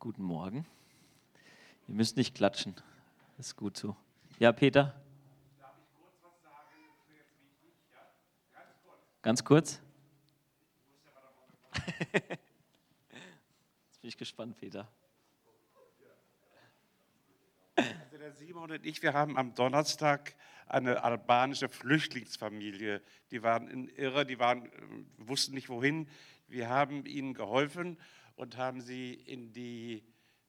Guten Morgen. Ihr müsst nicht klatschen. Das ist gut so. Ja, Peter? Darf ich kurz was sagen? Das jetzt wichtig. Ja? Ganz kurz. Ganz kurz? Jetzt bin ich gespannt, Peter. Also der Simon und ich, wir haben am Donnerstag eine albanische Flüchtlingsfamilie. Die waren in Irre, die waren, äh, wussten nicht wohin. Wir haben ihnen geholfen und haben sie in die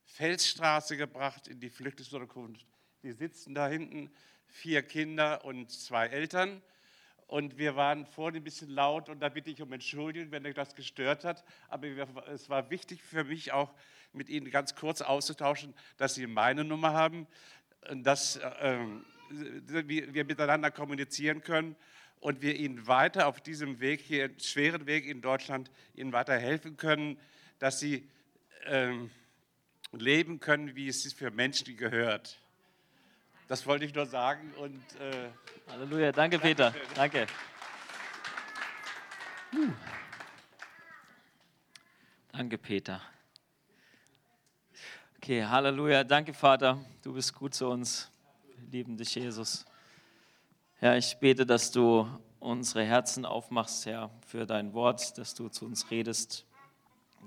Felsstraße gebracht, in die Flüchtlingsunterkunft. Die sitzen da hinten, vier Kinder und zwei Eltern. Und wir waren vorhin ein bisschen laut und da bitte ich um Entschuldigung, wenn euch das gestört hat. Aber es war wichtig für mich auch, mit Ihnen ganz kurz auszutauschen, dass Sie meine Nummer haben, dass äh, wir miteinander kommunizieren können und wir Ihnen weiter auf diesem Weg hier, schweren Weg in Deutschland, Ihnen weiter helfen können, dass Sie äh, leben können, wie es für Menschen gehört. Das wollte ich nur sagen. Und, äh, Halleluja, danke Peter. Danke. Danke Peter. Okay, Halleluja, danke Vater. Du bist gut zu uns. Wir lieben dich, Jesus. Herr, ich bete, dass du unsere Herzen aufmachst, Herr, für dein Wort, dass du zu uns redest,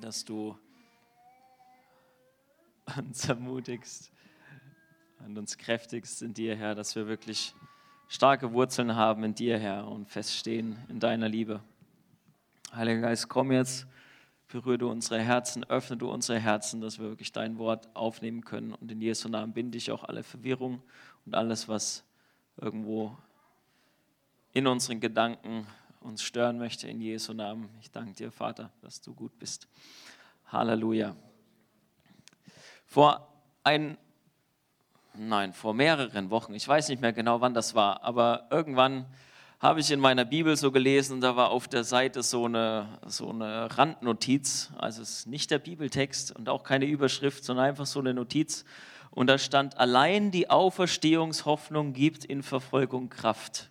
dass du uns ermutigst und uns kräftigst in dir, Herr, dass wir wirklich starke Wurzeln haben in dir, Herr, und feststehen in deiner Liebe. Heiliger Geist, komm jetzt, berühre du unsere Herzen, öffne du unsere Herzen, dass wir wirklich dein Wort aufnehmen können. Und in Jesu Namen binde ich auch alle Verwirrung und alles, was irgendwo in unseren Gedanken uns stören möchte, in Jesu Namen. Ich danke dir, Vater, dass du gut bist. Halleluja. Vor ein nein, vor mehreren Wochen, ich weiß nicht mehr genau, wann das war, aber irgendwann habe ich in meiner Bibel so gelesen, da war auf der Seite so eine, so eine Randnotiz, also es ist nicht der Bibeltext und auch keine Überschrift, sondern einfach so eine Notiz. Und da stand, allein die Auferstehungshoffnung gibt in Verfolgung Kraft.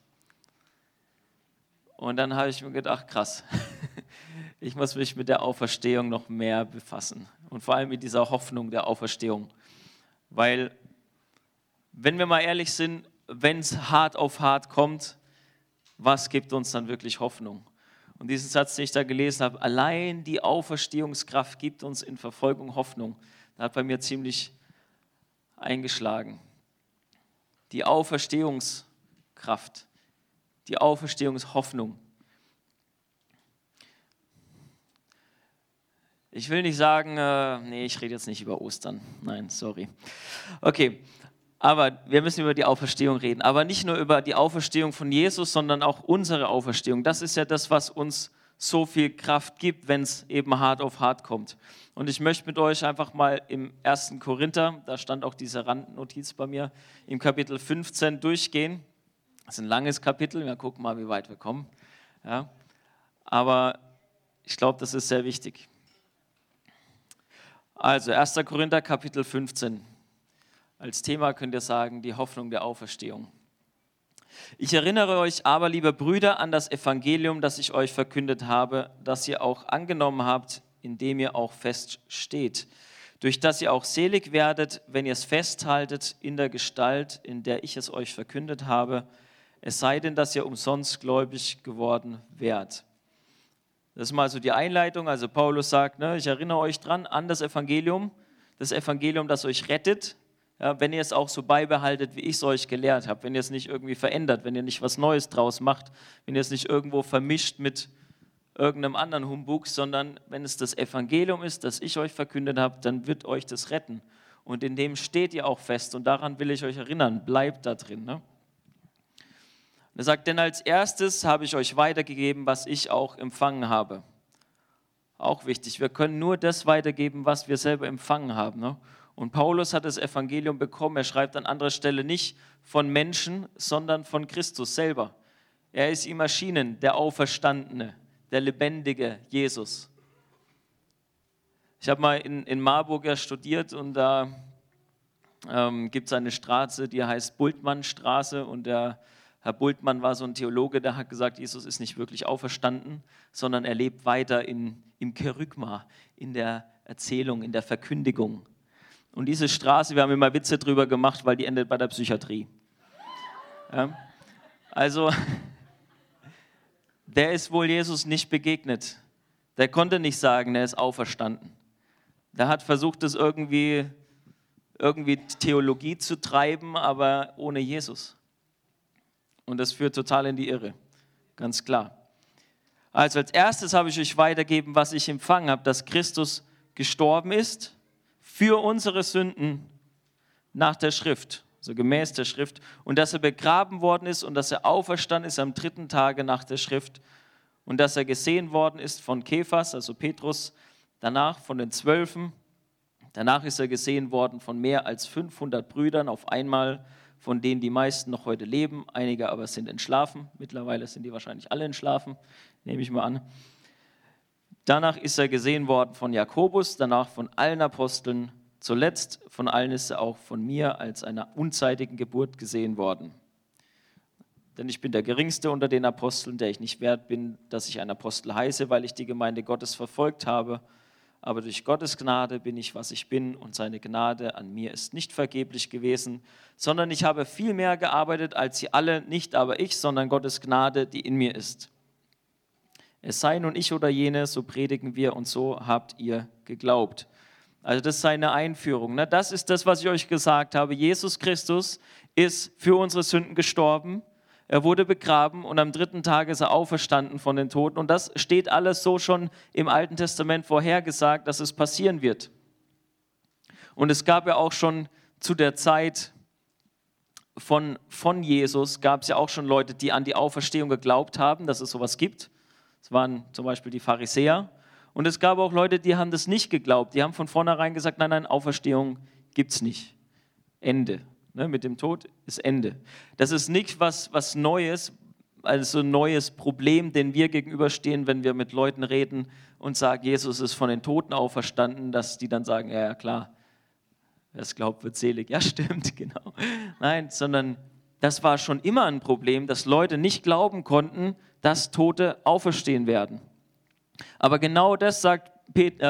Und dann habe ich mir gedacht, krass, ich muss mich mit der Auferstehung noch mehr befassen und vor allem mit dieser Hoffnung der Auferstehung. Weil wenn wir mal ehrlich sind, wenn es hart auf hart kommt, was gibt uns dann wirklich Hoffnung? Und diesen Satz, den ich da gelesen habe, allein die Auferstehungskraft gibt uns in Verfolgung Hoffnung, der hat bei mir ziemlich eingeschlagen. Die Auferstehungskraft, die Auferstehungshoffnung. Ich will nicht sagen, äh, nee, ich rede jetzt nicht über Ostern. Nein, sorry. Okay, aber wir müssen über die Auferstehung reden. Aber nicht nur über die Auferstehung von Jesus, sondern auch unsere Auferstehung. Das ist ja das, was uns so viel Kraft gibt, wenn es eben hart auf hart kommt. Und ich möchte mit euch einfach mal im 1. Korinther, da stand auch diese Randnotiz bei mir, im Kapitel 15 durchgehen. Das ist ein langes Kapitel, wir gucken mal, wie weit wir kommen. Ja. Aber ich glaube, das ist sehr wichtig. Also 1. Korinther Kapitel 15. Als Thema könnt ihr sagen, die Hoffnung der Auferstehung. Ich erinnere euch aber, liebe Brüder, an das Evangelium, das ich euch verkündet habe, das ihr auch angenommen habt, in dem ihr auch feststeht, durch das ihr auch selig werdet, wenn ihr es festhaltet in der Gestalt, in der ich es euch verkündet habe, es sei denn, dass ihr umsonst gläubig geworden wärt. Das ist mal so die Einleitung. Also Paulus sagt, ne, ich erinnere euch dran an das Evangelium, das Evangelium, das euch rettet, ja, wenn ihr es auch so beibehaltet, wie ich es euch gelehrt habe, wenn ihr es nicht irgendwie verändert, wenn ihr nicht was Neues draus macht, wenn ihr es nicht irgendwo vermischt mit irgendeinem anderen Humbug, sondern wenn es das Evangelium ist, das ich euch verkündet habe, dann wird euch das retten. Und in dem steht ihr auch fest und daran will ich euch erinnern, bleibt da drin. Ne? Er sagt, denn als erstes habe ich euch weitergegeben, was ich auch empfangen habe. Auch wichtig, wir können nur das weitergeben, was wir selber empfangen haben. Ne? Und Paulus hat das Evangelium bekommen. Er schreibt an anderer Stelle nicht von Menschen, sondern von Christus selber. Er ist ihm erschienen, der Auferstandene, der lebendige Jesus. Ich habe mal in, in Marburg ja studiert und da ähm, gibt es eine Straße, die heißt Bultmannstraße und der Herr Bultmann war so ein Theologe, der hat gesagt, Jesus ist nicht wirklich auferstanden, sondern er lebt weiter in, im Kerygma, in der Erzählung, in der Verkündigung. Und diese Straße, wir haben immer Witze drüber gemacht, weil die endet bei der Psychiatrie. Ja? Also, der ist wohl Jesus nicht begegnet. Der konnte nicht sagen, er ist auferstanden. Der hat versucht, das irgendwie, irgendwie Theologie zu treiben, aber ohne Jesus. Und das führt total in die Irre, ganz klar. Also als erstes habe ich euch weitergeben, was ich empfangen habe, dass Christus gestorben ist für unsere Sünden nach der Schrift, so gemäß der Schrift, und dass er begraben worden ist und dass er auferstanden ist am dritten Tage nach der Schrift und dass er gesehen worden ist von Kephas, also Petrus, danach von den Zwölfen, danach ist er gesehen worden von mehr als 500 Brüdern auf einmal, von denen die meisten noch heute leben, einige aber sind entschlafen, mittlerweile sind die wahrscheinlich alle entschlafen, nehme ich mal an. Danach ist er gesehen worden von Jakobus, danach von allen Aposteln, zuletzt von allen ist er auch von mir als einer unzeitigen Geburt gesehen worden. Denn ich bin der geringste unter den Aposteln, der ich nicht wert bin, dass ich ein Apostel heiße, weil ich die Gemeinde Gottes verfolgt habe. Aber durch Gottes Gnade bin ich, was ich bin, und seine Gnade an mir ist nicht vergeblich gewesen, sondern ich habe viel mehr gearbeitet als sie alle, nicht aber ich, sondern Gottes Gnade, die in mir ist. Es sei nun ich oder jene, so predigen wir und so habt ihr geglaubt. Also das ist seine Einführung. Ne? Das ist das, was ich euch gesagt habe. Jesus Christus ist für unsere Sünden gestorben. Er wurde begraben und am dritten Tag ist er auferstanden von den Toten. Und das steht alles so schon im Alten Testament vorhergesagt, dass es passieren wird. Und es gab ja auch schon zu der Zeit von, von Jesus, gab es ja auch schon Leute, die an die Auferstehung geglaubt haben, dass es sowas gibt. Das waren zum Beispiel die Pharisäer. Und es gab auch Leute, die haben das nicht geglaubt. Die haben von vornherein gesagt, nein, nein, Auferstehung gibt es nicht. Ende. Ne, mit dem Tod ist Ende. Das ist nicht was, was Neues, also ein neues Problem, dem wir gegenüberstehen, wenn wir mit Leuten reden und sagen, Jesus ist von den Toten auferstanden, dass die dann sagen, ja, ja klar, wer es glaubt, wird selig. Ja, stimmt, genau. Nein, sondern das war schon immer ein Problem, dass Leute nicht glauben konnten, dass Tote auferstehen werden. Aber genau das sagt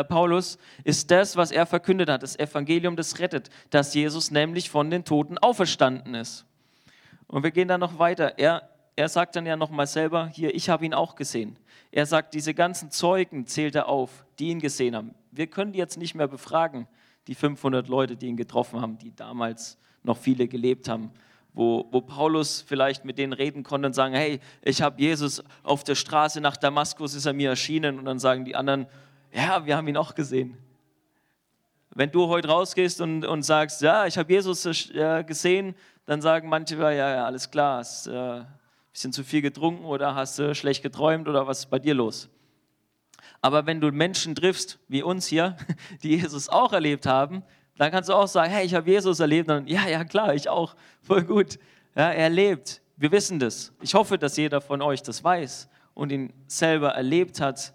Paulus, ist das, was er verkündet hat, das Evangelium, das rettet, dass Jesus nämlich von den Toten auferstanden ist. Und wir gehen dann noch weiter. Er, er sagt dann ja nochmal selber, hier, ich habe ihn auch gesehen. Er sagt, diese ganzen Zeugen zählt er auf, die ihn gesehen haben. Wir können die jetzt nicht mehr befragen, die 500 Leute, die ihn getroffen haben, die damals noch viele gelebt haben wo, wo Paulus vielleicht mit denen reden konnte und sagen, hey, ich habe Jesus auf der Straße nach Damaskus, ist er mir erschienen. Und dann sagen die anderen, ja, wir haben ihn auch gesehen. Wenn du heute rausgehst und, und sagst, ja, ich habe Jesus äh, gesehen, dann sagen manche, ja, ja, alles klar, hast äh, ein bisschen zu viel getrunken oder hast äh, schlecht geträumt oder was ist bei dir los? Aber wenn du Menschen triffst, wie uns hier, die Jesus auch erlebt haben, dann kannst du auch sagen, hey, ich habe Jesus erlebt. Und ja, ja, klar, ich auch. Voll gut. Ja, er lebt. Wir wissen das. Ich hoffe, dass jeder von euch das weiß und ihn selber erlebt hat.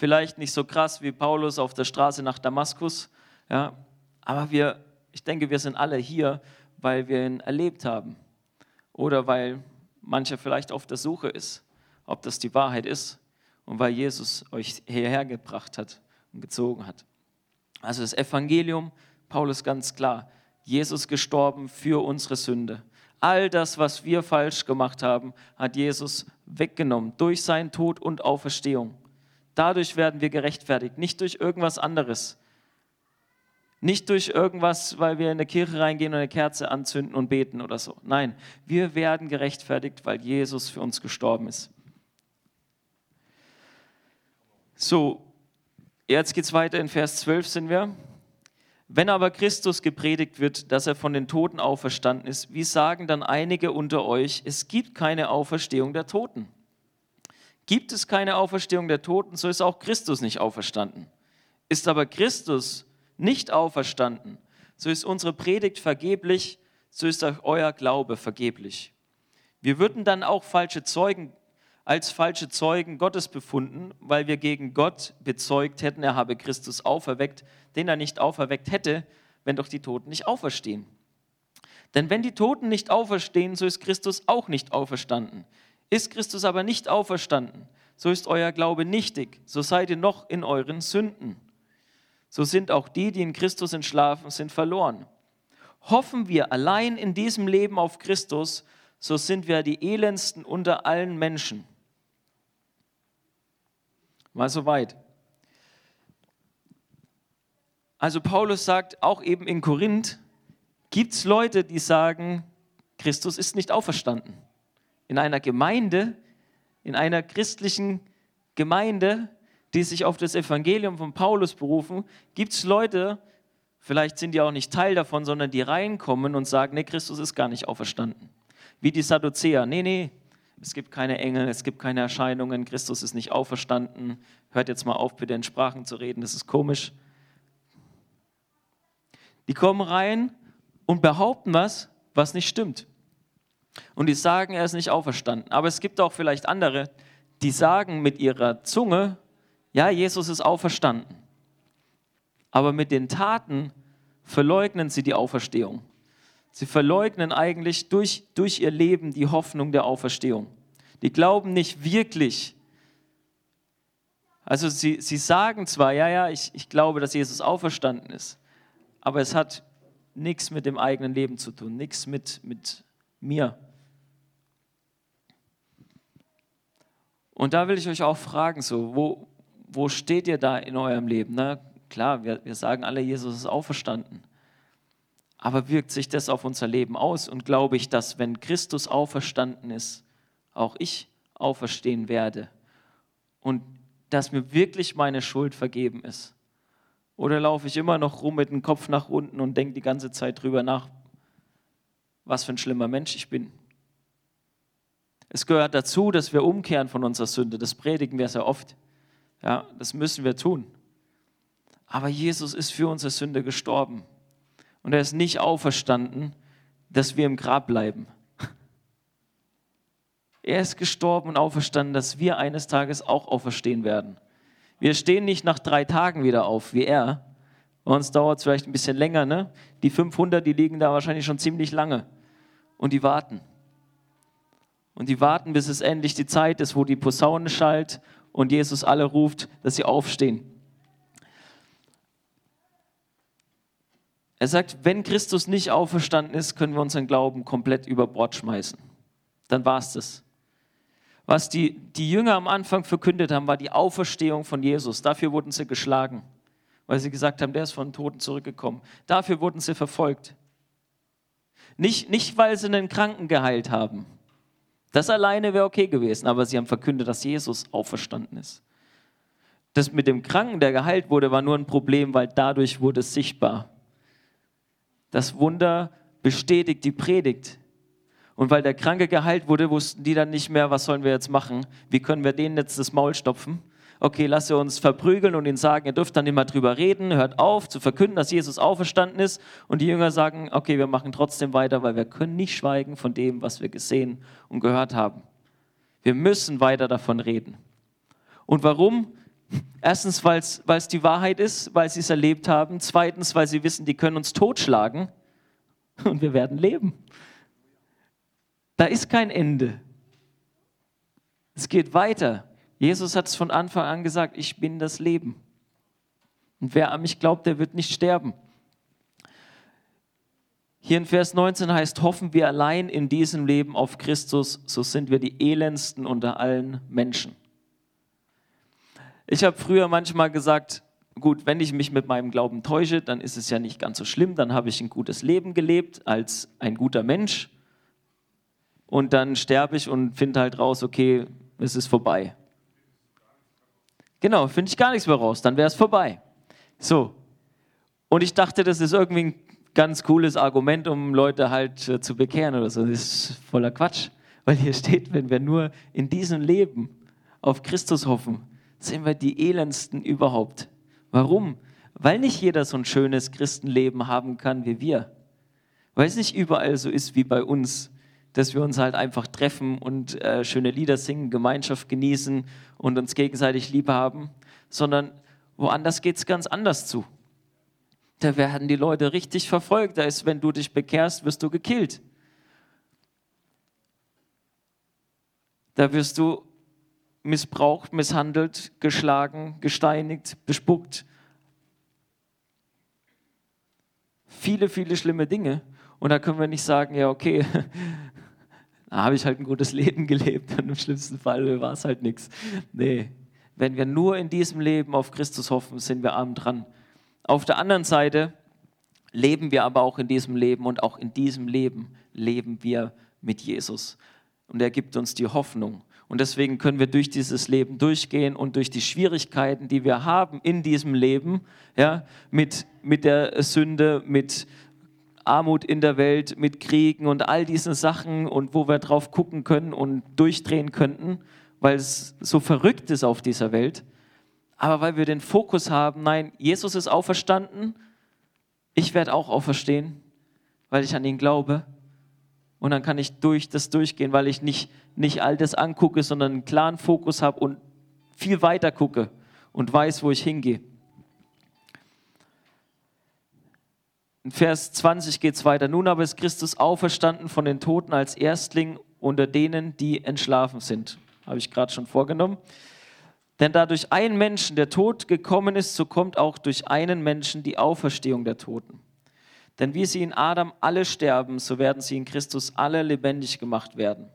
Vielleicht nicht so krass wie Paulus auf der Straße nach Damaskus. Ja, aber wir, ich denke, wir sind alle hier, weil wir ihn erlebt haben. Oder weil mancher vielleicht auf der Suche ist, ob das die Wahrheit ist. Und weil Jesus euch hierher gebracht hat und gezogen hat. Also das Evangelium Paulus ganz klar, Jesus gestorben für unsere Sünde. All das, was wir falsch gemacht haben, hat Jesus weggenommen durch seinen Tod und Auferstehung. Dadurch werden wir gerechtfertigt, nicht durch irgendwas anderes. Nicht durch irgendwas, weil wir in eine Kirche reingehen und eine Kerze anzünden und beten oder so. Nein, wir werden gerechtfertigt, weil Jesus für uns gestorben ist. So, jetzt geht es weiter. In Vers 12 sind wir. Wenn aber Christus gepredigt wird, dass er von den Toten auferstanden ist, wie sagen dann einige unter euch, es gibt keine Auferstehung der Toten? Gibt es keine Auferstehung der Toten, so ist auch Christus nicht auferstanden. Ist aber Christus nicht auferstanden, so ist unsere Predigt vergeblich, so ist auch euer Glaube vergeblich. Wir würden dann auch falsche Zeugen als falsche Zeugen Gottes befunden, weil wir gegen Gott bezeugt hätten, er habe Christus auferweckt, den er nicht auferweckt hätte, wenn doch die Toten nicht auferstehen. Denn wenn die Toten nicht auferstehen, so ist Christus auch nicht auferstanden. Ist Christus aber nicht auferstanden, so ist euer Glaube nichtig, so seid ihr noch in euren Sünden. so sind auch die, die in Christus entschlafen sind, verloren. Hoffen wir allein in diesem Leben auf Christus, so sind wir die elendsten unter allen Menschen. Mal so weit. Also Paulus sagt auch eben in Korinth, gibt es Leute, die sagen, Christus ist nicht auferstanden. In einer Gemeinde, in einer christlichen Gemeinde, die sich auf das Evangelium von Paulus berufen, gibt es Leute, vielleicht sind die auch nicht Teil davon, sondern die reinkommen und sagen, nee, Christus ist gar nicht auferstanden. Wie die Sadduzäer, nee, nee, es gibt keine Engel, es gibt keine Erscheinungen, Christus ist nicht auferstanden. Hört jetzt mal auf, bitte in Sprachen zu reden, das ist komisch. Die kommen rein und behaupten was, was nicht stimmt. Und die sagen, er ist nicht auferstanden. Aber es gibt auch vielleicht andere, die sagen mit ihrer Zunge, ja, Jesus ist auferstanden. Aber mit den Taten verleugnen sie die Auferstehung. Sie verleugnen eigentlich durch, durch ihr Leben die Hoffnung der Auferstehung. Die glauben nicht wirklich. Also sie, sie sagen zwar, ja, ja, ich, ich glaube, dass Jesus auferstanden ist, aber es hat nichts mit dem eigenen Leben zu tun, nichts mit, mit mir. Und da will ich euch auch fragen, so, wo, wo steht ihr da in eurem Leben? Na, klar, wir, wir sagen alle, Jesus ist auferstanden. Aber wirkt sich das auf unser Leben aus? Und glaube ich, dass wenn Christus auferstanden ist, auch ich auferstehen werde und dass mir wirklich meine Schuld vergeben ist? Oder laufe ich immer noch rum mit dem Kopf nach unten und denke die ganze Zeit drüber nach, was für ein schlimmer Mensch ich bin? Es gehört dazu, dass wir umkehren von unserer Sünde. Das predigen wir sehr oft. Ja, das müssen wir tun. Aber Jesus ist für unsere Sünde gestorben. Und er ist nicht auferstanden, dass wir im Grab bleiben. Er ist gestorben und auferstanden, dass wir eines Tages auch auferstehen werden. Wir stehen nicht nach drei Tagen wieder auf, wie er. Bei uns dauert es vielleicht ein bisschen länger. Ne? Die 500, die liegen da wahrscheinlich schon ziemlich lange. Und die warten. Und die warten, bis es endlich die Zeit ist, wo die Posaune schallt und Jesus alle ruft, dass sie aufstehen. Er sagt, wenn Christus nicht auferstanden ist, können wir unseren Glauben komplett über Bord schmeißen. Dann war es das. Was die, die Jünger am Anfang verkündet haben, war die Auferstehung von Jesus. Dafür wurden sie geschlagen, weil sie gesagt haben, der ist von Toten zurückgekommen. Dafür wurden sie verfolgt. Nicht, nicht weil sie einen Kranken geheilt haben, das alleine wäre okay gewesen, aber sie haben verkündet, dass Jesus auferstanden ist. Das mit dem Kranken, der geheilt wurde, war nur ein Problem, weil dadurch wurde es sichtbar. Das Wunder bestätigt die Predigt. Und weil der Kranke geheilt wurde, wussten die dann nicht mehr, was sollen wir jetzt machen? Wie können wir denen jetzt das Maul stopfen? Okay, lasst ihr uns verprügeln und ihnen sagen, ihr dürft dann immer drüber reden, hört auf zu verkünden, dass Jesus auferstanden ist. Und die Jünger sagen, okay, wir machen trotzdem weiter, weil wir können nicht schweigen von dem, was wir gesehen und gehört haben. Wir müssen weiter davon reden. Und warum? Erstens, weil es die Wahrheit ist, weil sie es erlebt haben. Zweitens, weil sie wissen, die können uns totschlagen und wir werden leben. Da ist kein Ende. Es geht weiter. Jesus hat es von Anfang an gesagt, ich bin das Leben. Und wer an mich glaubt, der wird nicht sterben. Hier in Vers 19 heißt, hoffen wir allein in diesem Leben auf Christus, so sind wir die elendsten unter allen Menschen. Ich habe früher manchmal gesagt, gut, wenn ich mich mit meinem Glauben täusche, dann ist es ja nicht ganz so schlimm, dann habe ich ein gutes Leben gelebt als ein guter Mensch und dann sterbe ich und finde halt raus, okay, es ist vorbei. Genau, finde ich gar nichts mehr raus, dann wäre es vorbei. So. Und ich dachte, das ist irgendwie ein ganz cooles Argument, um Leute halt äh, zu bekehren oder so. Das ist voller Quatsch. Weil hier steht, wenn wir nur in diesem Leben auf Christus hoffen, sind wir die elendsten überhaupt. Warum? Weil nicht jeder so ein schönes Christenleben haben kann wie wir. Weil es nicht überall so ist wie bei uns dass wir uns halt einfach treffen und äh, schöne Lieder singen, Gemeinschaft genießen und uns gegenseitig lieb haben, sondern woanders geht es ganz anders zu. Da werden die Leute richtig verfolgt. Da ist, wenn du dich bekehrst, wirst du gekillt. Da wirst du missbraucht, misshandelt, geschlagen, gesteinigt, bespuckt. viele, viele schlimme Dinge. Und da können wir nicht sagen, ja, okay, da habe ich halt ein gutes Leben gelebt und im schlimmsten Fall war es halt nichts. Nee, wenn wir nur in diesem Leben auf Christus hoffen, sind wir arm dran. Auf der anderen Seite leben wir aber auch in diesem Leben und auch in diesem Leben leben wir mit Jesus. Und er gibt uns die Hoffnung. Und deswegen können wir durch dieses Leben durchgehen und durch die Schwierigkeiten, die wir haben in diesem Leben, ja, mit, mit der Sünde, mit Armut in der Welt, mit Kriegen und all diesen Sachen und wo wir drauf gucken können und durchdrehen könnten, weil es so verrückt ist auf dieser Welt. Aber weil wir den Fokus haben, nein, Jesus ist auferstanden, ich werde auch auferstehen, weil ich an ihn glaube und dann kann ich durch das durchgehen, weil ich nicht, nicht all das angucke, sondern einen klaren Fokus habe und viel weiter gucke und weiß, wo ich hingehe. In Vers 20 geht es weiter. Nun aber ist Christus auferstanden von den Toten als Erstling unter denen, die entschlafen sind. Habe ich gerade schon vorgenommen. Denn da durch einen Menschen der Tod gekommen ist, so kommt auch durch einen Menschen die Auferstehung der Toten. Denn wie sie in Adam alle sterben, so werden sie in Christus alle lebendig gemacht werden.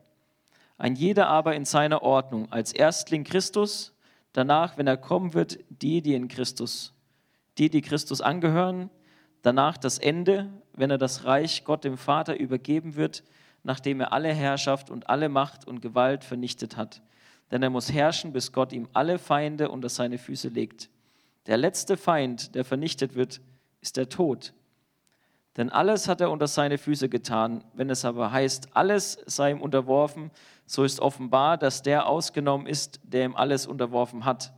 Ein jeder aber in seiner Ordnung, als Erstling Christus, danach, wenn er kommen wird, die, die in Christus, die, die Christus angehören, danach das Ende, wenn er das Reich Gott dem Vater übergeben wird, nachdem er alle Herrschaft und alle Macht und Gewalt vernichtet hat. Denn er muss herrschen, bis Gott ihm alle Feinde unter seine Füße legt. Der letzte Feind, der vernichtet wird, ist der Tod. Denn alles hat er unter seine Füße getan. Wenn es aber heißt, alles sei ihm unterworfen, so ist offenbar, dass der ausgenommen ist, der ihm alles unterworfen hat.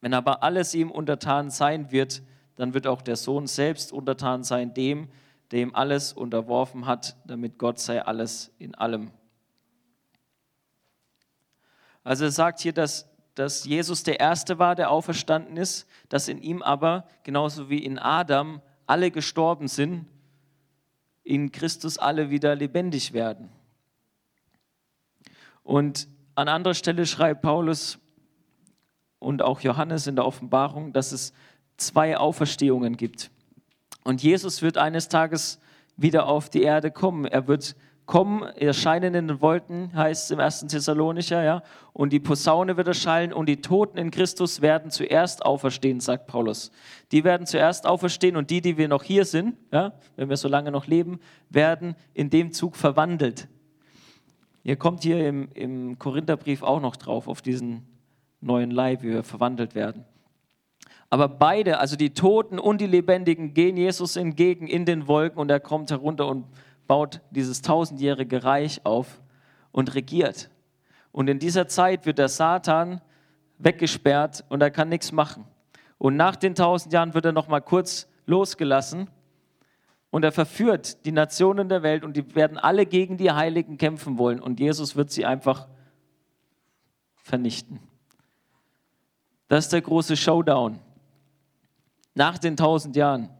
Wenn aber alles ihm untertan sein wird, dann wird auch der Sohn selbst untertan sein dem, der ihm alles unterworfen hat, damit Gott sei alles in allem. Also er sagt hier, dass, dass Jesus der Erste war, der auferstanden ist, dass in ihm aber, genauso wie in Adam, alle gestorben sind, in Christus alle wieder lebendig werden. Und an anderer Stelle schreibt Paulus und auch Johannes in der Offenbarung, dass es zwei Auferstehungen gibt. Und Jesus wird eines Tages wieder auf die Erde kommen. Er wird kommen, erscheinen in den Wolken, heißt es im 1. Thessalonicher, ja, und die Posaune wird erschallen und die Toten in Christus werden zuerst auferstehen, sagt Paulus. Die werden zuerst auferstehen und die, die wir noch hier sind, ja, wenn wir so lange noch leben, werden in dem Zug verwandelt. Ihr kommt hier im, im Korintherbrief auch noch drauf, auf diesen neuen Leib, wie wir verwandelt werden. Aber beide, also die Toten und die Lebendigen, gehen Jesus entgegen in den Wolken und er kommt herunter und baut dieses tausendjährige Reich auf und regiert. Und in dieser Zeit wird der Satan weggesperrt und er kann nichts machen. Und nach den tausend Jahren wird er noch mal kurz losgelassen und er verführt die Nationen der Welt und die werden alle gegen die Heiligen kämpfen wollen und Jesus wird sie einfach vernichten. Das ist der große Showdown nach den tausend Jahren.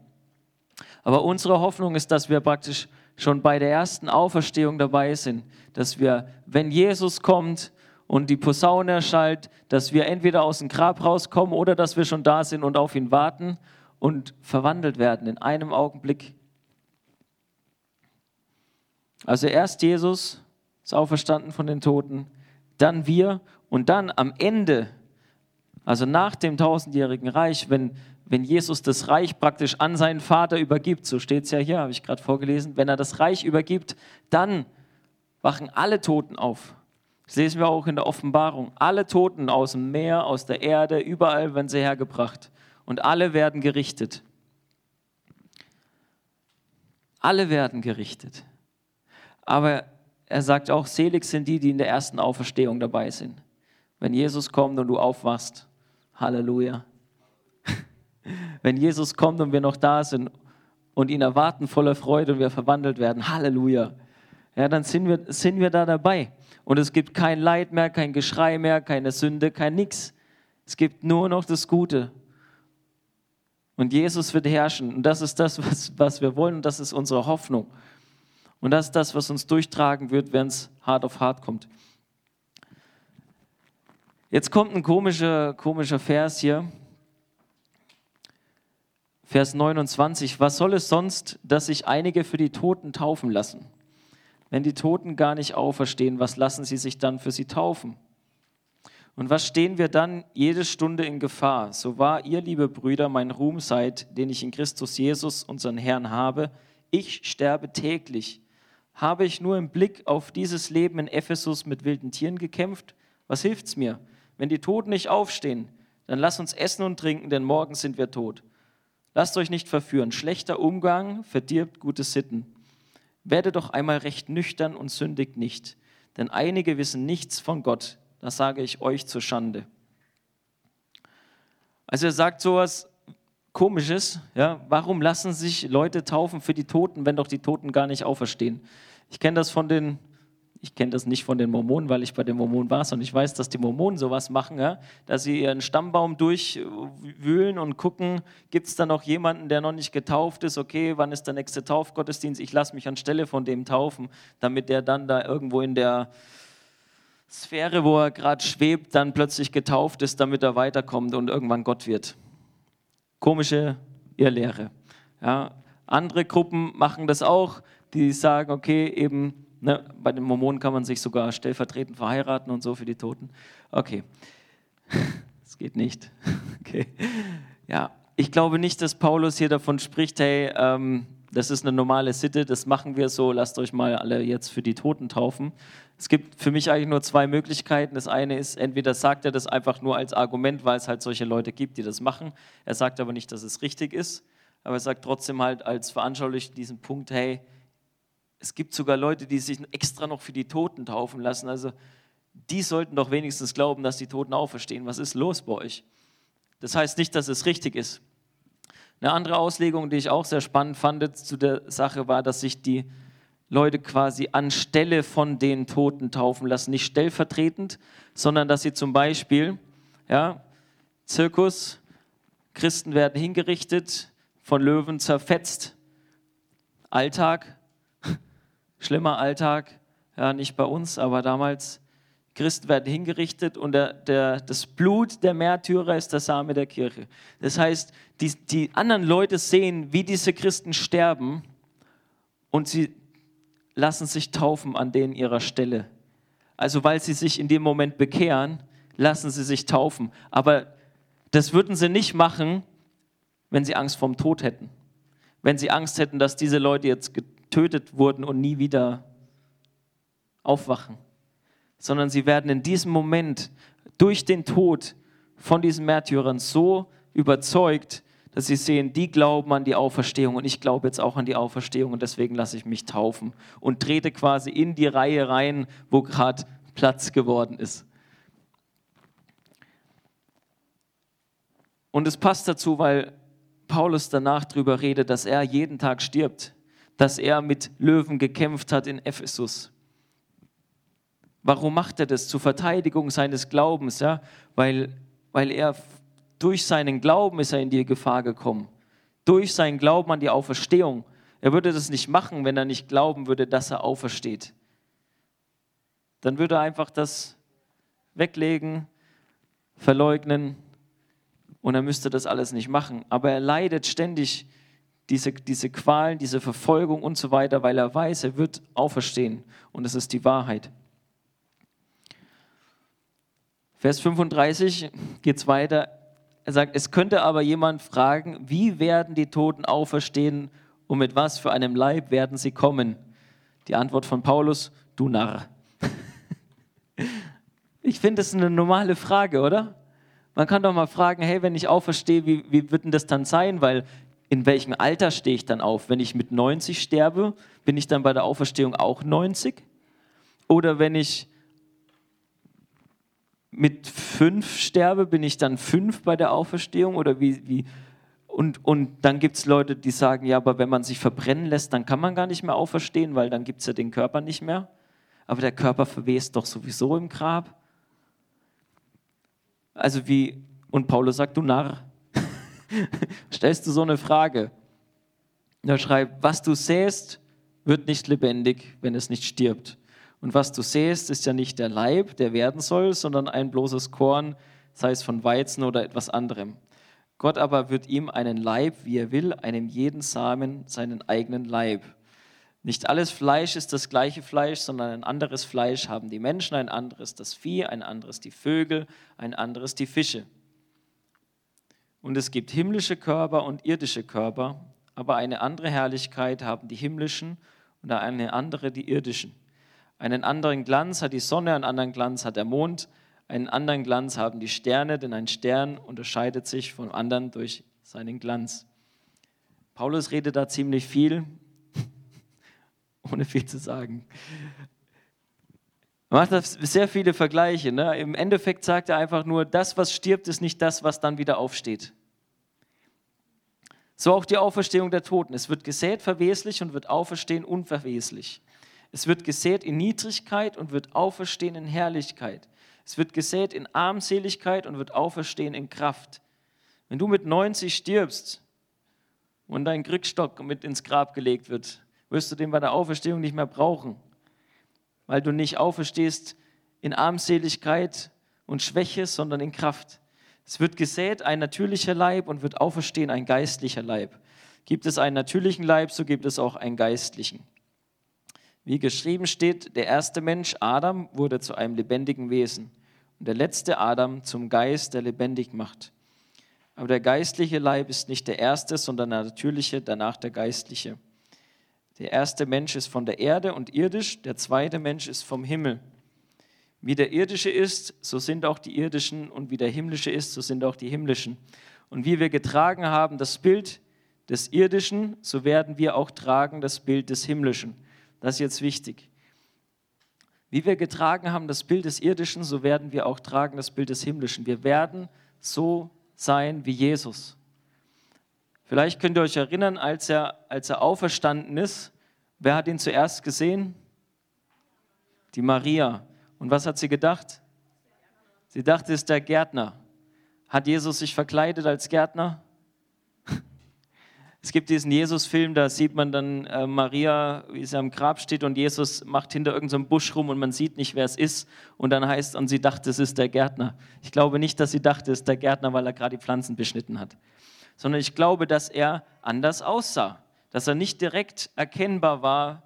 Aber unsere Hoffnung ist, dass wir praktisch schon bei der ersten Auferstehung dabei sind, dass wir, wenn Jesus kommt und die Posaune erschallt, dass wir entweder aus dem Grab rauskommen oder dass wir schon da sind und auf ihn warten und verwandelt werden in einem Augenblick. Also erst Jesus ist auferstanden von den Toten, dann wir und dann am Ende, also nach dem tausendjährigen Reich, wenn, wenn Jesus das Reich praktisch an seinen Vater übergibt, so steht es ja hier, habe ich gerade vorgelesen, wenn er das Reich übergibt, dann wachen alle Toten auf. Das lesen wir auch in der Offenbarung. Alle Toten aus dem Meer, aus der Erde, überall werden sie hergebracht. Und alle werden gerichtet. Alle werden gerichtet. Aber er sagt auch, selig sind die, die in der ersten Auferstehung dabei sind. Wenn Jesus kommt und du aufwachst, Halleluja wenn Jesus kommt und wir noch da sind und ihn erwarten voller Freude und wir verwandelt werden, Halleluja, ja, dann sind wir, sind wir da dabei. Und es gibt kein Leid mehr, kein Geschrei mehr, keine Sünde, kein Nix. Es gibt nur noch das Gute. Und Jesus wird herrschen. Und das ist das, was, was wir wollen. Und das ist unsere Hoffnung. Und das ist das, was uns durchtragen wird, wenn es hart auf hart kommt. Jetzt kommt ein komischer, komischer Vers hier. Vers 29, was soll es sonst, dass sich einige für die Toten taufen lassen? Wenn die Toten gar nicht auferstehen, was lassen sie sich dann für sie taufen? Und was stehen wir dann jede Stunde in Gefahr? So wahr ihr, liebe Brüder, mein Ruhm seid, den ich in Christus Jesus, unseren Herrn, habe. Ich sterbe täglich. Habe ich nur im Blick auf dieses Leben in Ephesus mit wilden Tieren gekämpft? Was hilft's mir? Wenn die Toten nicht aufstehen, dann lass uns essen und trinken, denn morgen sind wir tot. Lasst euch nicht verführen. Schlechter Umgang verdirbt gute Sitten. Werde doch einmal recht nüchtern und sündigt nicht, denn einige wissen nichts von Gott. Das sage ich euch zur Schande. Also er sagt sowas Komisches, ja, warum lassen sich Leute taufen für die Toten, wenn doch die Toten gar nicht auferstehen? Ich kenne das von den ich kenne das nicht von den Mormonen, weil ich bei den Mormonen war, sondern ich weiß, dass die Mormonen sowas machen, ja? dass sie ihren Stammbaum durchwühlen und gucken, gibt es da noch jemanden, der noch nicht getauft ist, okay, wann ist der nächste Taufgottesdienst, ich lasse mich anstelle von dem taufen, damit der dann da irgendwo in der Sphäre, wo er gerade schwebt, dann plötzlich getauft ist, damit er weiterkommt und irgendwann Gott wird. Komische Irrlehre. Ja? Andere Gruppen machen das auch, die sagen, okay, eben Ne, bei den Mormonen kann man sich sogar stellvertretend verheiraten und so für die Toten. Okay, das geht nicht. Okay. Ja, ich glaube nicht, dass Paulus hier davon spricht, hey, ähm, das ist eine normale Sitte, das machen wir so, lasst euch mal alle jetzt für die Toten taufen. Es gibt für mich eigentlich nur zwei Möglichkeiten. Das eine ist, entweder sagt er das einfach nur als Argument, weil es halt solche Leute gibt, die das machen. Er sagt aber nicht, dass es richtig ist, aber er sagt trotzdem halt als veranschaulicht diesen Punkt, hey, es gibt sogar Leute, die sich extra noch für die Toten taufen lassen. Also die sollten doch wenigstens glauben, dass die Toten auferstehen. Was ist los bei euch? Das heißt nicht, dass es richtig ist. Eine andere Auslegung, die ich auch sehr spannend fand zu der Sache, war, dass sich die Leute quasi anstelle von den Toten taufen lassen. Nicht stellvertretend, sondern dass sie zum Beispiel, ja, Zirkus, Christen werden hingerichtet, von Löwen zerfetzt. Alltag, schlimmer Alltag, ja, nicht bei uns, aber damals. Christen werden hingerichtet und der, der, das Blut der Märtyrer ist der Same der Kirche. Das heißt, die, die anderen Leute sehen, wie diese Christen sterben und sie lassen sich taufen an denen ihrer Stelle. Also weil sie sich in dem Moment bekehren, lassen sie sich taufen. Aber das würden sie nicht machen, wenn sie Angst vorm Tod hätten. Wenn sie Angst hätten, dass diese Leute jetzt getötet wurden und nie wieder aufwachen, sondern sie werden in diesem Moment durch den Tod von diesen Märtyrern so überzeugt, dass sie sehen, die glauben an die Auferstehung und ich glaube jetzt auch an die Auferstehung und deswegen lasse ich mich taufen und trete quasi in die Reihe rein, wo gerade Platz geworden ist. Und es passt dazu, weil Paulus danach darüber redet, dass er jeden Tag stirbt dass er mit Löwen gekämpft hat in Ephesus. Warum macht er das? Zur Verteidigung seines Glaubens, ja? weil, weil er durch seinen Glauben ist er in die Gefahr gekommen. Durch seinen Glauben an die Auferstehung. Er würde das nicht machen, wenn er nicht glauben würde, dass er aufersteht. Dann würde er einfach das weglegen, verleugnen und er müsste das alles nicht machen. Aber er leidet ständig diese, diese Qualen, diese Verfolgung und so weiter, weil er weiß, er wird auferstehen und es ist die Wahrheit. Vers 35 geht es weiter. Er sagt, es könnte aber jemand fragen, wie werden die Toten auferstehen und mit was für einem Leib werden sie kommen? Die Antwort von Paulus, du Narr. Ich finde, das eine normale Frage, oder? Man kann doch mal fragen, hey, wenn ich auferstehe, wie, wie wird denn das dann sein? Weil in welchem Alter stehe ich dann auf? Wenn ich mit 90 sterbe, bin ich dann bei der Auferstehung auch 90? Oder wenn ich mit 5 sterbe, bin ich dann 5 bei der Auferstehung? Oder wie, wie? Und, und dann gibt es Leute, die sagen, ja, aber wenn man sich verbrennen lässt, dann kann man gar nicht mehr auferstehen, weil dann gibt es ja den Körper nicht mehr. Aber der Körper verwest doch sowieso im Grab. Also wie, und Paulus sagt, du Narr, stellst du so eine Frage. Er schreibt, was du säst, wird nicht lebendig, wenn es nicht stirbt. Und was du säst, ist ja nicht der Leib, der werden soll, sondern ein bloßes Korn, sei es von Weizen oder etwas anderem. Gott aber wird ihm einen Leib, wie er will, einem jeden Samen seinen eigenen Leib. Nicht alles Fleisch ist das gleiche Fleisch, sondern ein anderes Fleisch haben die Menschen, ein anderes das Vieh, ein anderes die Vögel, ein anderes die Fische. Und es gibt himmlische Körper und irdische Körper, aber eine andere Herrlichkeit haben die himmlischen und eine andere die irdischen. Einen anderen Glanz hat die Sonne, einen anderen Glanz hat der Mond, einen anderen Glanz haben die Sterne, denn ein Stern unterscheidet sich vom anderen durch seinen Glanz. Paulus redet da ziemlich viel, ohne viel zu sagen. Er macht sehr viele Vergleiche. Ne? Im Endeffekt sagt er einfach nur, das, was stirbt, ist nicht das, was dann wieder aufsteht. So auch die Auferstehung der Toten. Es wird gesät verweslich und wird auferstehen unverweslich. Es wird gesät in Niedrigkeit und wird auferstehen in Herrlichkeit. Es wird gesät in Armseligkeit und wird auferstehen in Kraft. Wenn du mit 90 stirbst und dein Krückstock mit ins Grab gelegt wird, wirst du den bei der Auferstehung nicht mehr brauchen, weil du nicht auferstehst in Armseligkeit und Schwäche, sondern in Kraft. Es wird gesät ein natürlicher Leib und wird auferstehen ein geistlicher Leib. Gibt es einen natürlichen Leib, so gibt es auch einen geistlichen. Wie geschrieben steht, der erste Mensch, Adam, wurde zu einem lebendigen Wesen und der letzte Adam zum Geist, der lebendig macht. Aber der geistliche Leib ist nicht der erste, sondern der natürliche, danach der geistliche. Der erste Mensch ist von der Erde und irdisch, der zweite Mensch ist vom Himmel. Wie der irdische ist, so sind auch die irdischen, und wie der himmlische ist, so sind auch die himmlischen. Und wie wir getragen haben das Bild des irdischen, so werden wir auch tragen das Bild des himmlischen. Das ist jetzt wichtig. Wie wir getragen haben das Bild des irdischen, so werden wir auch tragen das Bild des himmlischen. Wir werden so sein wie Jesus. Vielleicht könnt ihr euch erinnern, als er, als er auferstanden ist, wer hat ihn zuerst gesehen? Die Maria. Und was hat sie gedacht? Sie dachte, es ist der Gärtner. Hat Jesus sich verkleidet als Gärtner? Es gibt diesen Jesus-Film, da sieht man dann äh, Maria, wie sie am Grab steht und Jesus macht hinter irgendeinem so Busch rum und man sieht nicht, wer es ist. Und dann heißt, und sie dachte, es ist der Gärtner. Ich glaube nicht, dass sie dachte, es ist der Gärtner, weil er gerade die Pflanzen beschnitten hat. Sondern ich glaube, dass er anders aussah. Dass er nicht direkt erkennbar war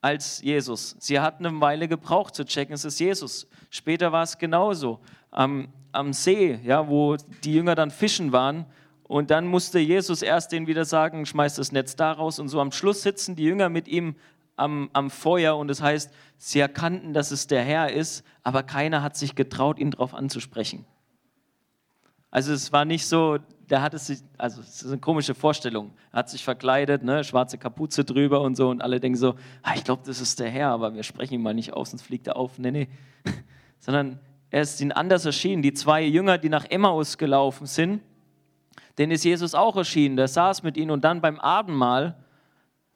als Jesus. Sie hatten eine Weile gebraucht zu checken, es ist Jesus. Später war es genauso. Am, am See, ja, wo die Jünger dann fischen waren, und dann musste Jesus erst denen wieder sagen, schmeiß das Netz da raus. Und so am Schluss sitzen die Jünger mit ihm am, am Feuer und das heißt, sie erkannten, dass es der Herr ist, aber keiner hat sich getraut, ihn darauf anzusprechen. Also es war nicht so, der hatte sich, also es ist eine komische Vorstellung. Er hat sich verkleidet, ne, schwarze Kapuze drüber und so und alle denken so, ah, ich glaube, das ist der Herr, aber wir sprechen ihn mal nicht aus, sonst fliegt er auf. Nee, nee. Sondern er ist ihnen anders erschienen. Die zwei Jünger, die nach Emmaus gelaufen sind, denen ist Jesus auch erschienen. Der saß mit ihnen und dann beim Abendmahl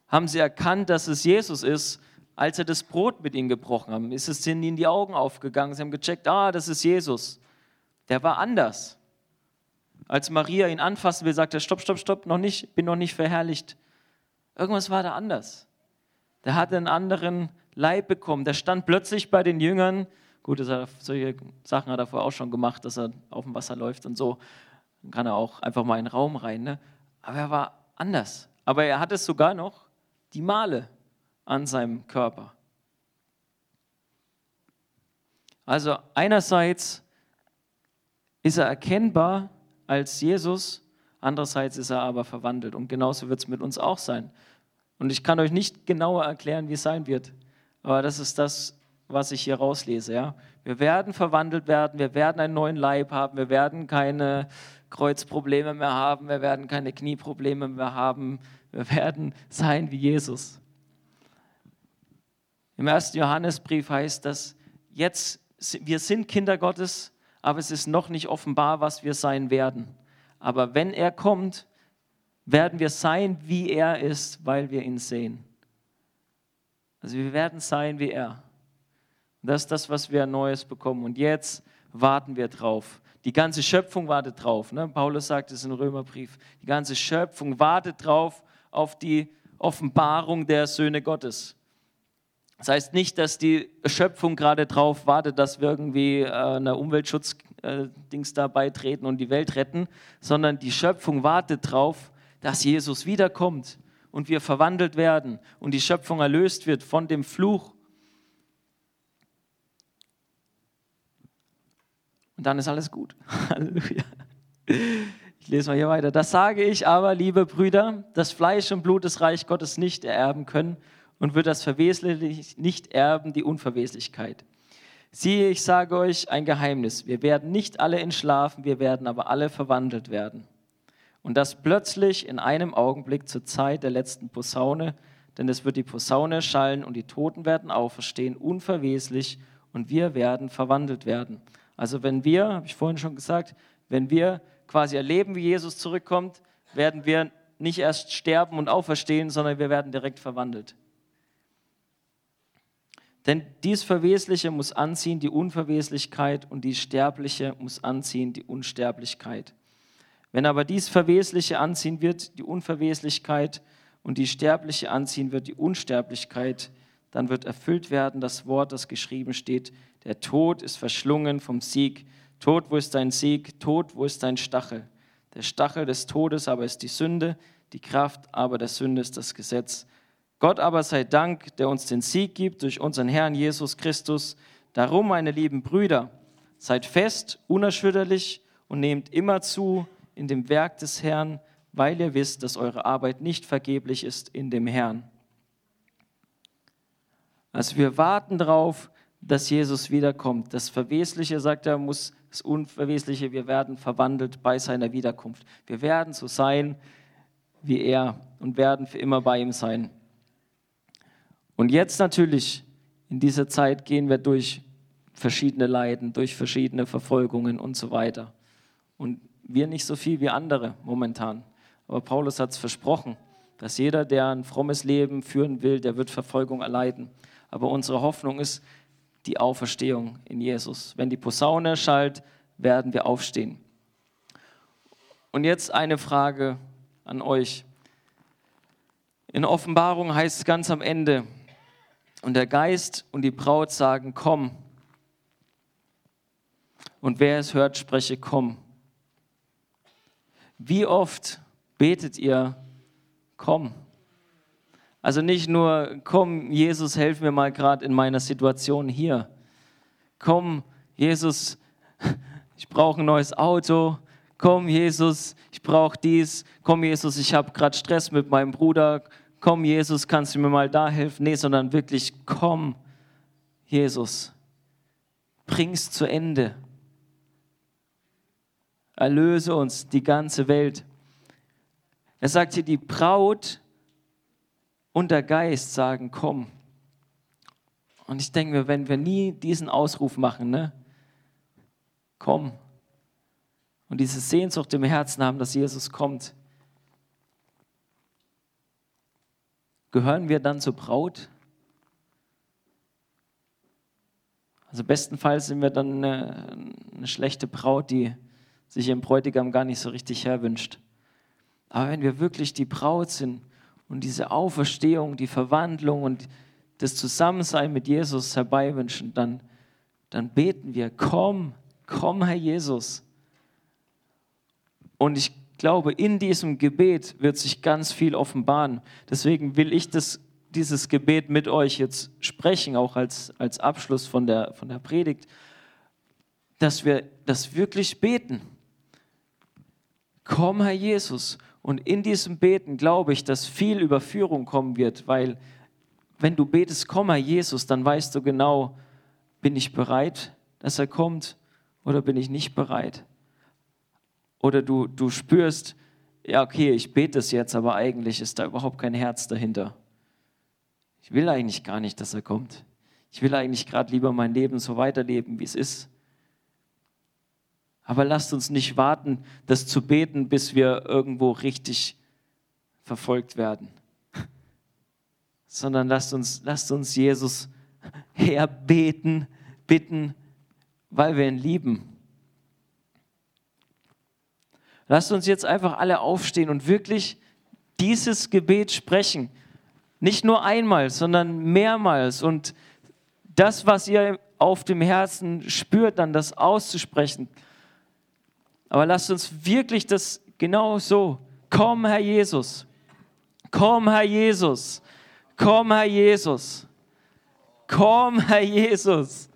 haben sie erkannt, dass es Jesus ist, als er das Brot mit ihnen gebrochen hat. Ist es ihnen in die Augen aufgegangen. Sie haben gecheckt, ah, das ist Jesus. Der war anders. Als Maria ihn anfassen will, sagt er, stopp, stopp, stopp, noch nicht, bin noch nicht verherrlicht. Irgendwas war da anders. Der hatte einen anderen Leib bekommen. Der stand plötzlich bei den Jüngern. Gut, er, solche Sachen hat er vorher auch schon gemacht, dass er auf dem Wasser läuft und so. Dann kann er auch einfach mal in den Raum rein. Ne? Aber er war anders. Aber er hatte sogar noch die Male an seinem Körper. Also einerseits ist er erkennbar als Jesus, andererseits ist er aber verwandelt. Und genauso wird es mit uns auch sein. Und ich kann euch nicht genauer erklären, wie es sein wird, aber das ist das, was ich hier rauslese. Ja? Wir werden verwandelt werden, wir werden einen neuen Leib haben, wir werden keine Kreuzprobleme mehr haben, wir werden keine Knieprobleme mehr haben, wir werden sein wie Jesus. Im ersten Johannesbrief heißt das, jetzt, wir sind Kinder Gottes, aber es ist noch nicht offenbar, was wir sein werden. Aber wenn er kommt, werden wir sein, wie er ist, weil wir ihn sehen. Also wir werden sein wie er. Das ist das, was wir Neues bekommen. Und jetzt warten wir drauf. Die ganze Schöpfung wartet drauf. Ne? Paulus sagt es im Römerbrief. Die ganze Schöpfung wartet drauf auf die Offenbarung der Söhne Gottes. Das heißt nicht, dass die Schöpfung gerade drauf wartet, dass wir irgendwie äh, eine Umweltschutzgesetz äh, da beitreten und die Welt retten, sondern die Schöpfung wartet darauf, dass Jesus wiederkommt und wir verwandelt werden und die Schöpfung erlöst wird von dem Fluch. Und dann ist alles gut. Halleluja. Ich lese mal hier weiter. Das sage ich aber, liebe Brüder, dass Fleisch und Blut das Reich Gottes nicht ererben können und wird das Verwesliche nicht erben, die Unverweslichkeit. Siehe, ich sage euch ein Geheimnis. Wir werden nicht alle entschlafen, wir werden aber alle verwandelt werden. Und das plötzlich in einem Augenblick zur Zeit der letzten Posaune, denn es wird die Posaune schallen und die Toten werden auferstehen, unverweslich, und wir werden verwandelt werden. Also wenn wir, habe ich vorhin schon gesagt, wenn wir quasi erleben, wie Jesus zurückkommt, werden wir nicht erst sterben und auferstehen, sondern wir werden direkt verwandelt. Denn dies Verwesliche muss anziehen die Unverweslichkeit und dies Sterbliche muss anziehen die Unsterblichkeit. Wenn aber dies Verwesliche anziehen wird, die Unverweslichkeit, und die Sterbliche anziehen wird, die Unsterblichkeit, dann wird erfüllt werden das Wort, das geschrieben steht, der Tod ist verschlungen vom Sieg. Tod, wo ist dein Sieg? Tod, wo ist dein Stachel? Der Stachel des Todes aber ist die Sünde, die Kraft aber der Sünde ist das Gesetz. Gott aber sei Dank, der uns den Sieg gibt durch unseren Herrn Jesus Christus. Darum, meine lieben Brüder, seid fest, unerschütterlich und nehmt immer zu in dem Werk des Herrn, weil ihr wisst, dass eure Arbeit nicht vergeblich ist in dem Herrn. Also wir warten darauf, dass Jesus wiederkommt. Das Verwesliche, sagt er, muss das Unverwesliche, wir werden verwandelt bei seiner Wiederkunft. Wir werden so sein wie er und werden für immer bei ihm sein. Und jetzt natürlich, in dieser Zeit gehen wir durch verschiedene Leiden, durch verschiedene Verfolgungen und so weiter. Und wir nicht so viel wie andere momentan. Aber Paulus hat es versprochen, dass jeder, der ein frommes Leben führen will, der wird Verfolgung erleiden. Aber unsere Hoffnung ist die Auferstehung in Jesus. Wenn die Posaune schallt, werden wir aufstehen. Und jetzt eine Frage an euch. In Offenbarung heißt es ganz am Ende, und der Geist und die Braut sagen, komm. Und wer es hört, spreche, komm. Wie oft betet ihr, komm? Also nicht nur, komm, Jesus, helf mir mal gerade in meiner Situation hier. Komm, Jesus, ich brauche ein neues Auto. Komm, Jesus, ich brauche dies. Komm, Jesus, ich habe gerade Stress mit meinem Bruder komm Jesus, kannst du mir mal da helfen? Nee, sondern wirklich, komm Jesus, bring's zu Ende. Erlöse uns die ganze Welt. Er sagt hier, die Braut und der Geist sagen, komm. Und ich denke mir, wenn wir nie diesen Ausruf machen, ne? komm, und diese Sehnsucht im Herzen haben, dass Jesus kommt, gehören wir dann zur Braut? Also bestenfalls sind wir dann eine, eine schlechte Braut, die sich ihren Bräutigam gar nicht so richtig herwünscht. Aber wenn wir wirklich die Braut sind und diese Auferstehung, die Verwandlung und das Zusammensein mit Jesus herbeiwünschen, dann, dann beten wir, komm, komm, Herr Jesus. Und ich glaube, in diesem Gebet wird sich ganz viel offenbaren. Deswegen will ich das, dieses Gebet mit euch jetzt sprechen, auch als, als Abschluss von der, von der Predigt, dass wir das wirklich beten. Komm, Herr Jesus. Und in diesem Beten glaube ich, dass viel Überführung kommen wird, weil wenn du betest, komm, Herr Jesus, dann weißt du genau, bin ich bereit, dass er kommt oder bin ich nicht bereit. Oder du, du spürst, ja, okay, ich bete es jetzt, aber eigentlich ist da überhaupt kein Herz dahinter. Ich will eigentlich gar nicht, dass er kommt. Ich will eigentlich gerade lieber mein Leben so weiterleben, wie es ist. Aber lasst uns nicht warten, das zu beten, bis wir irgendwo richtig verfolgt werden. Sondern lasst uns, lasst uns Jesus herbeten, bitten, weil wir ihn lieben Lasst uns jetzt einfach alle aufstehen und wirklich dieses Gebet sprechen. Nicht nur einmal, sondern mehrmals. Und das, was ihr auf dem Herzen spürt, dann das auszusprechen. Aber lasst uns wirklich das genau so. Komm, Herr Jesus. Komm, Herr Jesus. Komm, Herr Jesus. Komm, Herr Jesus.